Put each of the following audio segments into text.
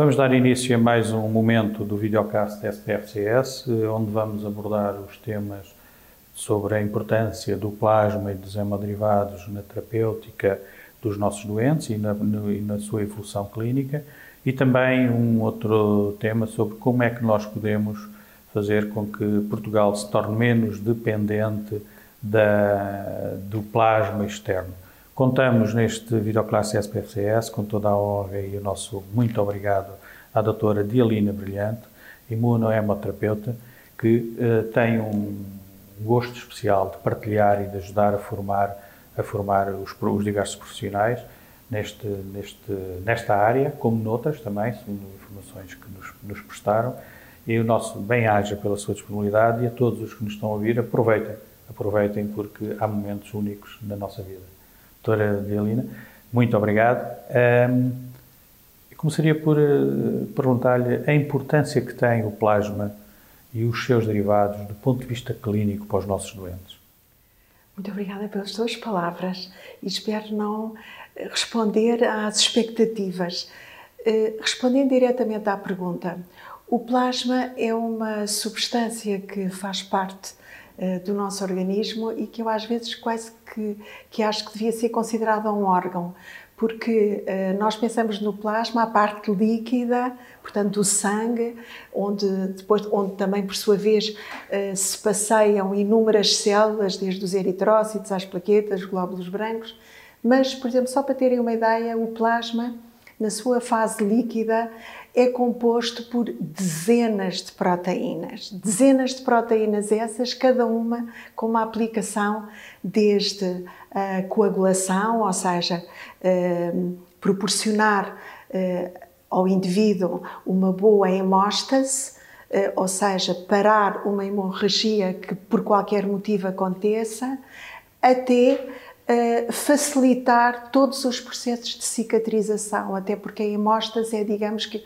Vamos dar início a mais um momento do videocast da SPFCS, onde vamos abordar os temas sobre a importância do plasma e dos hemoderivados na terapêutica dos nossos doentes e na, no, e na sua evolução clínica, e também um outro tema sobre como é que nós podemos fazer com que Portugal se torne menos dependente da, do plasma externo. Contamos neste videoclasse SPFCS com toda a honra e o nosso muito obrigado à doutora Dialina Brilhante, imunohemoterapeuta, que uh, tem um gosto especial de partilhar e de ajudar a formar, a formar os, os diversos profissionais neste, neste, nesta área, como noutras também, segundo informações que nos, nos prestaram. E o nosso bem-aja pela sua disponibilidade e a todos os que nos estão a ouvir, aproveitem, aproveitem porque há momentos únicos na nossa vida. Doutora Dialina, muito obrigado. Um, começaria por uh, perguntar-lhe a importância que tem o plasma e os seus derivados do ponto de vista clínico para os nossos doentes. Muito obrigada pelas suas palavras e espero não responder às expectativas. Uh, respondendo diretamente à pergunta, o plasma é uma substância que faz parte eh, do nosso organismo e que eu às vezes quase que, que acho que devia ser considerada um órgão, porque uh, nós pensamos no plasma, a parte líquida, portanto do sangue, onde depois, onde também por sua vez uh, se passeiam inúmeras células, desde os eritrócitos às plaquetas, glóbulos brancos. Mas, por exemplo, só para terem uma ideia, o plasma, na sua fase líquida, é composto por dezenas de proteínas. Dezenas de proteínas essas, cada uma com uma aplicação desde a coagulação, ou seja, eh, proporcionar eh, ao indivíduo uma boa hemóstase, eh, ou seja, parar uma hemorragia que por qualquer motivo aconteça, até facilitar todos os processos de cicatrização, até porque a hemóstase é, digamos que,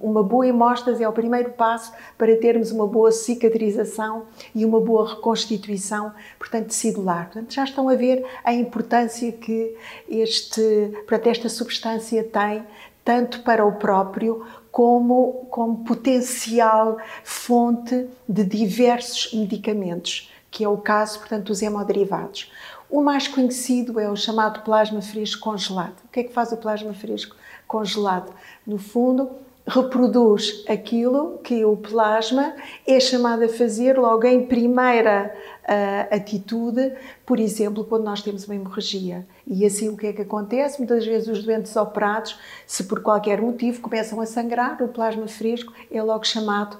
uma boa hemóstase é o primeiro passo para termos uma boa cicatrização e uma boa reconstituição, portanto, tecidular. Portanto, já estão a ver a importância que este, portanto, esta substância tem, tanto para o próprio como, como potencial fonte de diversos medicamentos, que é o caso, portanto, dos hemoderivados. O mais conhecido é o chamado plasma fresco congelado. O que é que faz o plasma fresco congelado? No fundo, reproduz aquilo que o plasma é chamado a fazer logo em primeira uh, atitude, por exemplo, quando nós temos uma hemorragia. E assim o que é que acontece? Muitas vezes os doentes operados, se por qualquer motivo começam a sangrar, o plasma fresco é logo chamado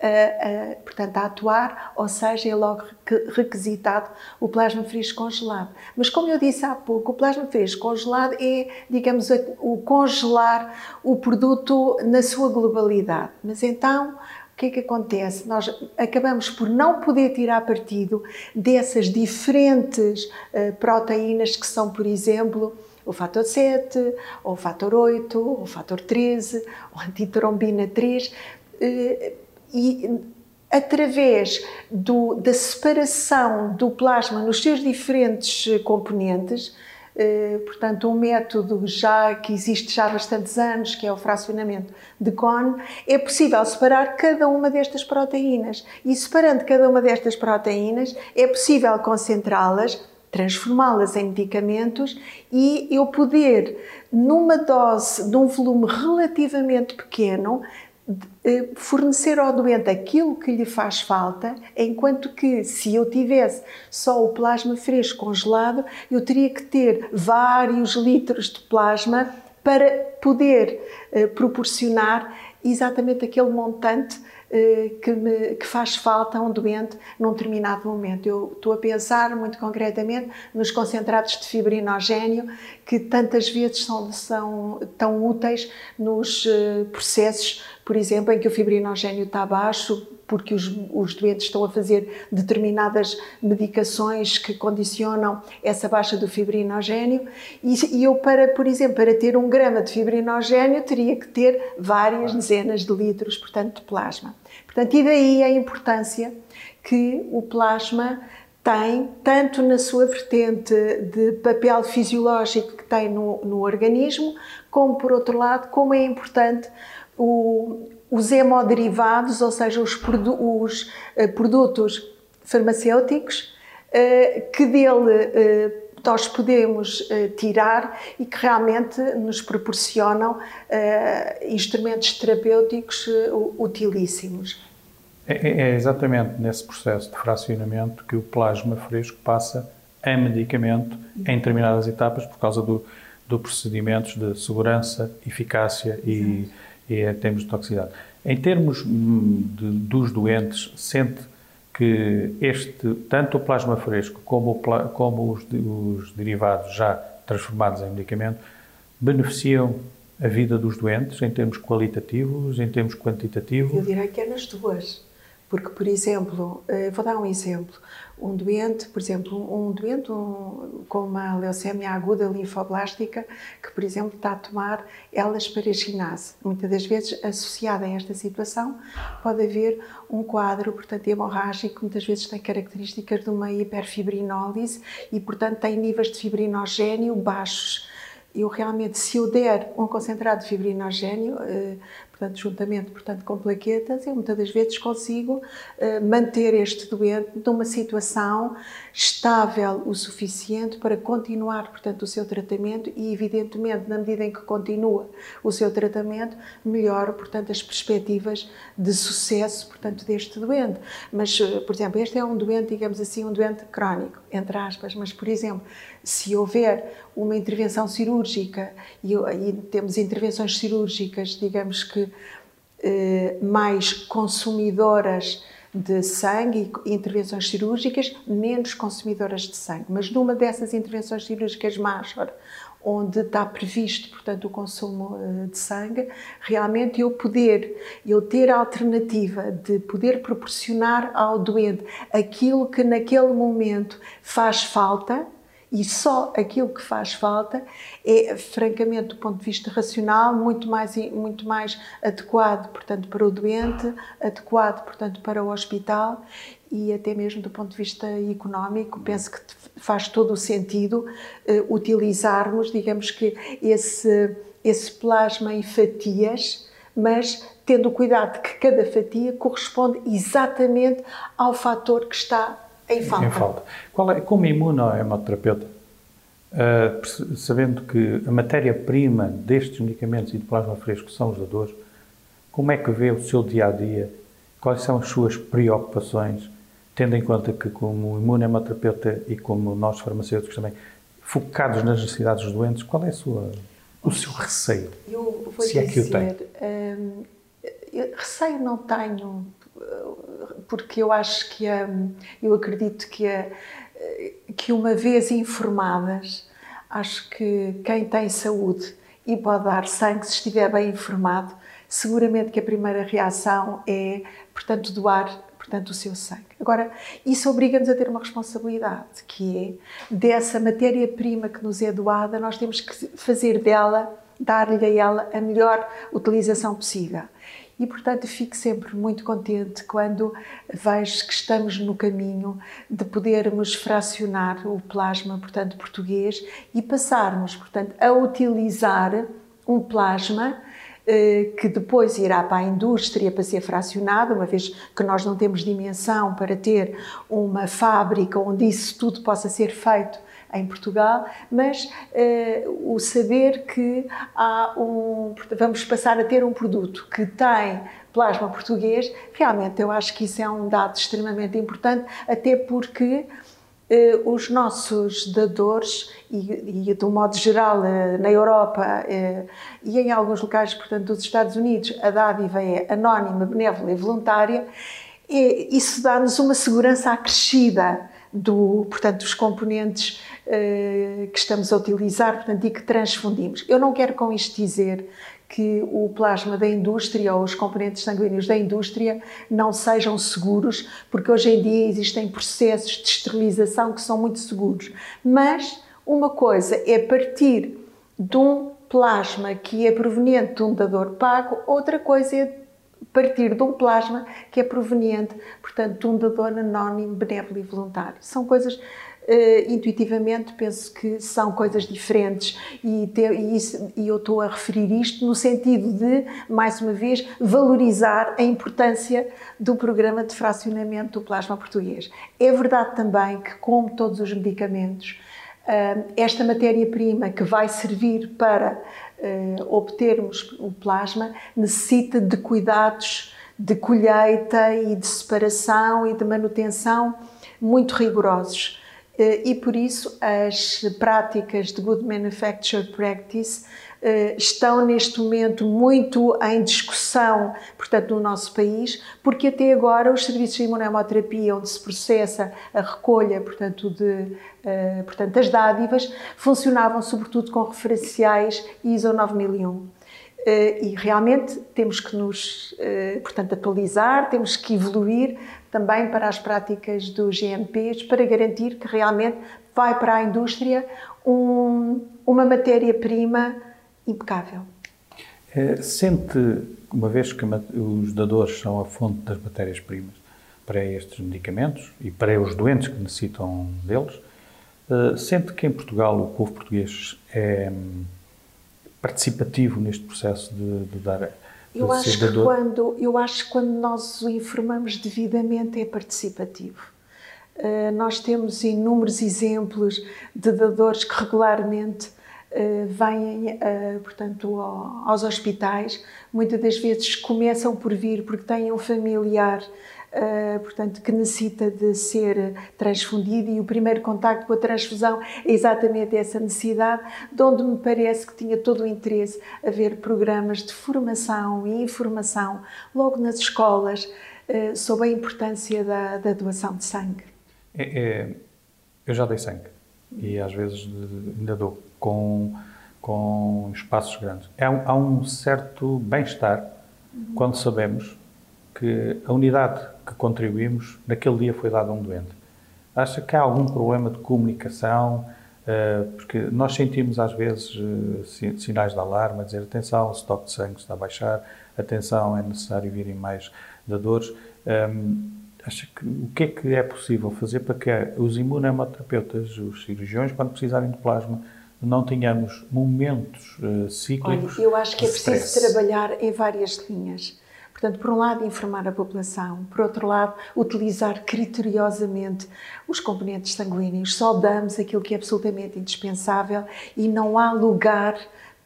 a, a, portanto, a atuar, ou seja, é logo requisitado o plasma fresco congelado. Mas, como eu disse há pouco, o plasma fresco congelado é, digamos, o congelar o produto na sua globalidade. Mas então, o que é que acontece? Nós acabamos por não poder tirar partido dessas diferentes uh, proteínas que são, por exemplo, o fator 7, ou o fator 8, ou o fator 13, ou a antitrombina 3. Uh, e através do, da separação do plasma nos seus diferentes eh, componentes, eh, portanto, um método já que existe já há bastantes anos, que é o fracionamento de Kohn, é possível separar cada uma destas proteínas. E separando cada uma destas proteínas, é possível concentrá-las, transformá-las em medicamentos e eu poder, numa dose, num volume relativamente pequeno, fornecer ao doente aquilo que lhe faz falta, enquanto que se eu tivesse só o plasma fresco congelado, eu teria que ter vários litros de plasma para poder eh, proporcionar exatamente aquele montante eh, que, me, que faz falta a um doente num determinado momento. Eu estou a pensar muito concretamente nos concentrados de fibrinogênio que tantas vezes são, são tão úteis nos eh, processos, por exemplo, em que o fibrinogênio está baixo, porque os, os, doentes estão a fazer determinadas medicações que condicionam essa baixa do fibrinogênio e, e, eu para, por exemplo, para ter um grama de fibrinogênio teria que ter várias dezenas de litros, portanto, de plasma. Portanto, e daí a importância que o plasma tem, tanto na sua vertente de papel fisiológico que tem no, no organismo, como por outro lado, como é importante o, os hemoderivados, ou seja, os, produ os uh, produtos farmacêuticos uh, que dele nós podemos tirar e que realmente nos proporcionam instrumentos terapêuticos utilíssimos. É, é, é exatamente nesse processo de fracionamento que o plasma fresco passa a medicamento em determinadas etapas por causa do, do procedimentos de segurança, eficácia e, e em termos de toxicidade. Em termos hum, de, dos doentes, sente que este, tanto o plasma fresco como, o, como os, os derivados já transformados em medicamento beneficiam a vida dos doentes em termos qualitativos, em termos quantitativos? Eu diria que é nas duas. Porque, por exemplo, eh, vou dar um exemplo. Um doente, por exemplo, um doente com uma leucemia aguda linfoblástica, que, por exemplo, está a tomar elas para ginásio, muitas das vezes associada a esta situação, pode haver um quadro, portanto, hemorrágico, muitas vezes tem características de uma hiperfibrinólise e, portanto, tem níveis de fibrinogênio baixos eu realmente, se eu der um concentrado de fibrinogênio, eh, portanto, juntamente portanto, com plaquetas, eu muitas das vezes consigo uh, manter este doente numa situação estável o suficiente para continuar, portanto, o seu tratamento e, evidentemente, na medida em que continua o seu tratamento, melhora, portanto, as perspectivas de sucesso, portanto, deste doente. Mas, uh, por exemplo, este é um doente, digamos assim, um doente crónico, entre aspas, mas, por exemplo, se houver uma intervenção cirúrgica e, e temos intervenções cirúrgicas, digamos que eh, mais consumidoras de sangue e intervenções cirúrgicas, menos consumidoras de sangue. Mas numa dessas intervenções cirúrgicas major, onde está previsto, portanto, o consumo eh, de sangue, realmente eu poder, eu ter a alternativa de poder proporcionar ao doente aquilo que naquele momento faz falta, e só aquilo que faz falta é, francamente, do ponto de vista racional, muito mais, muito mais adequado, portanto, para o doente, adequado, portanto, para o hospital e até mesmo do ponto de vista económico, penso que faz todo o sentido uh, utilizarmos, digamos que, esse, esse plasma em fatias, mas tendo cuidado de que cada fatia corresponde exatamente ao fator que está em falta. Em falta. Qual é, como imunohemoterapeuta, uh, sabendo que a matéria-prima destes medicamentos e de plasma fresco são os dadores, como é que vê o seu dia-a-dia? Quais são as suas preocupações, tendo em conta que como imunohemoterapeuta e como nós farmacêuticos também, focados nas necessidades dos doentes, qual é sua, o seu receio? Eu vou se dizer, é que o tem. Hum, receio não tenho, porque eu acho que eu acredito que, que uma vez informadas, acho que quem tem saúde e pode dar sangue, se estiver bem informado, seguramente que a primeira reação é, portanto, doar portanto, o seu sangue. Agora, isso obriga-nos a ter uma responsabilidade, que é dessa matéria-prima que nos é doada, nós temos que fazer dela, dar-lhe a ela a melhor utilização possível e, portanto, fico sempre muito contente quando vejo que estamos no caminho de podermos fracionar o plasma, portanto, português e passarmos, portanto, a utilizar um plasma eh, que depois irá para a indústria para ser fracionado, uma vez que nós não temos dimensão para ter uma fábrica onde isso tudo possa ser feito em Portugal, mas uh, o saber que há um, vamos passar a ter um produto que tem plasma português, realmente eu acho que isso é um dado extremamente importante, até porque uh, os nossos dadores, e, e de um modo geral uh, na Europa e em alguns locais, portanto, dos Estados Unidos, a dádiva é anónima, benévola e voluntária, e isso dá-nos uma segurança acrescida do, portanto, dos componentes que estamos a utilizar portanto, e que transfundimos. Eu não quero com isto dizer que o plasma da indústria ou os componentes sanguíneos da indústria não sejam seguros, porque hoje em dia existem processos de esterilização que são muito seguros. Mas uma coisa é partir de um plasma que é proveniente de um dador pago, outra coisa é partir de um plasma que é proveniente, portanto, de um dador anónimo, benévolo e voluntário. São coisas uh, intuitivamente penso que são coisas diferentes e, te, e, isso, e eu estou a referir isto no sentido de, mais uma vez, valorizar a importância do programa de fracionamento do plasma português. É verdade também que, como todos os medicamentos, uh, esta matéria-prima que vai servir para uh, obtermos o plasma necessita de cuidados de colheita e de separação e de manutenção muito rigorosos. Eh, e por isso as práticas de Good Manufacture Practice eh, estão neste momento muito em discussão, portanto, no nosso país, porque até agora os serviços de imunoterapia, onde se processa a recolha, portanto, de, eh, portanto, das dádivas, funcionavam sobretudo com referenciais ISO 9001. Eh, e realmente temos que nos, portanto, atualizar, temos que evoluir também para as práticas dos GMPs para garantir que realmente vai para a indústria um, uma matéria-prima impecável. É, sente, uma vez que os dadores são a fonte das matérias-primas para estes medicamentos e para os doentes que necessitam deles, sente que em Portugal o povo português é participativo neste processo de, de dar eu acho que quando eu acho que quando nós o informamos devidamente é participativo. Uh, nós temos inúmeros exemplos de dadores que regularmente uh, vêm, uh, portanto, ao, aos hospitais. Muitas das vezes começam por vir porque têm um familiar portanto, que necessita de ser transfundido e o primeiro contacto com a transfusão é exatamente essa necessidade, de onde me parece que tinha todo o interesse haver programas de formação e informação logo nas escolas uh, sobre a importância da, da doação de sangue. É, é, eu já dei sangue e às vezes ainda dou com, com espaços grandes. Há um, há um certo bem-estar uhum. quando sabemos que a unidade que contribuímos naquele dia foi dada a um doente. Acha que há algum problema de comunicação? Eh, porque nós sentimos às vezes eh, sinais de alarme, a dizer atenção, o estoque de sangue está a baixar, atenção, é necessário virem mais dadores. Ehm, acha que o que é que é possível fazer para que os imunoterapeutas, os cirurgiões, quando precisarem de plasma, não tenhamos momentos uh, cíclicos. Olha, eu acho que é preciso trabalhar em várias linhas. Portanto, por um lado, informar a população, por outro lado, utilizar criteriosamente os componentes sanguíneos. Só damos aquilo que é absolutamente indispensável e não há lugar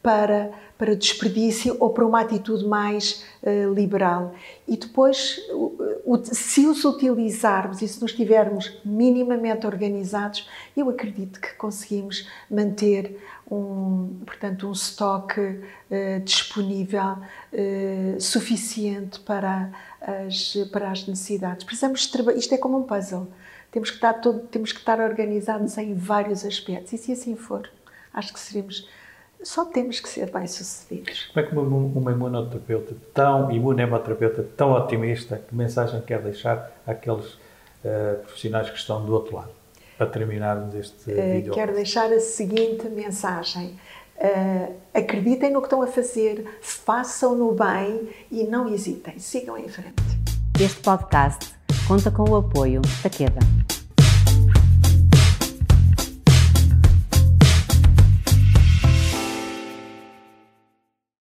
para, para desperdício ou para uma atitude mais uh, liberal. E depois, uh, se os utilizarmos e se nos estivermos minimamente organizados, eu acredito que conseguimos manter um, portanto, um estoque uh, disponível suficiente para as, para as necessidades. Precisamos isto é como um puzzle. Temos que, estar todo, temos que estar organizados em vários aspectos e se assim for, acho que seremos só temos que ser bem-sucedidos. Como é que uma, uma imunoterapeuta tão, imunoterapeuta tão otimista, que mensagem quer deixar àqueles uh, profissionais que estão do outro lado? Para terminarmos este uh, vídeo. Quero deixar a seguinte mensagem. Uh, acreditem no que estão a fazer, façam-no bem e não hesitem. Sigam em frente. Este podcast conta com o apoio da Queda.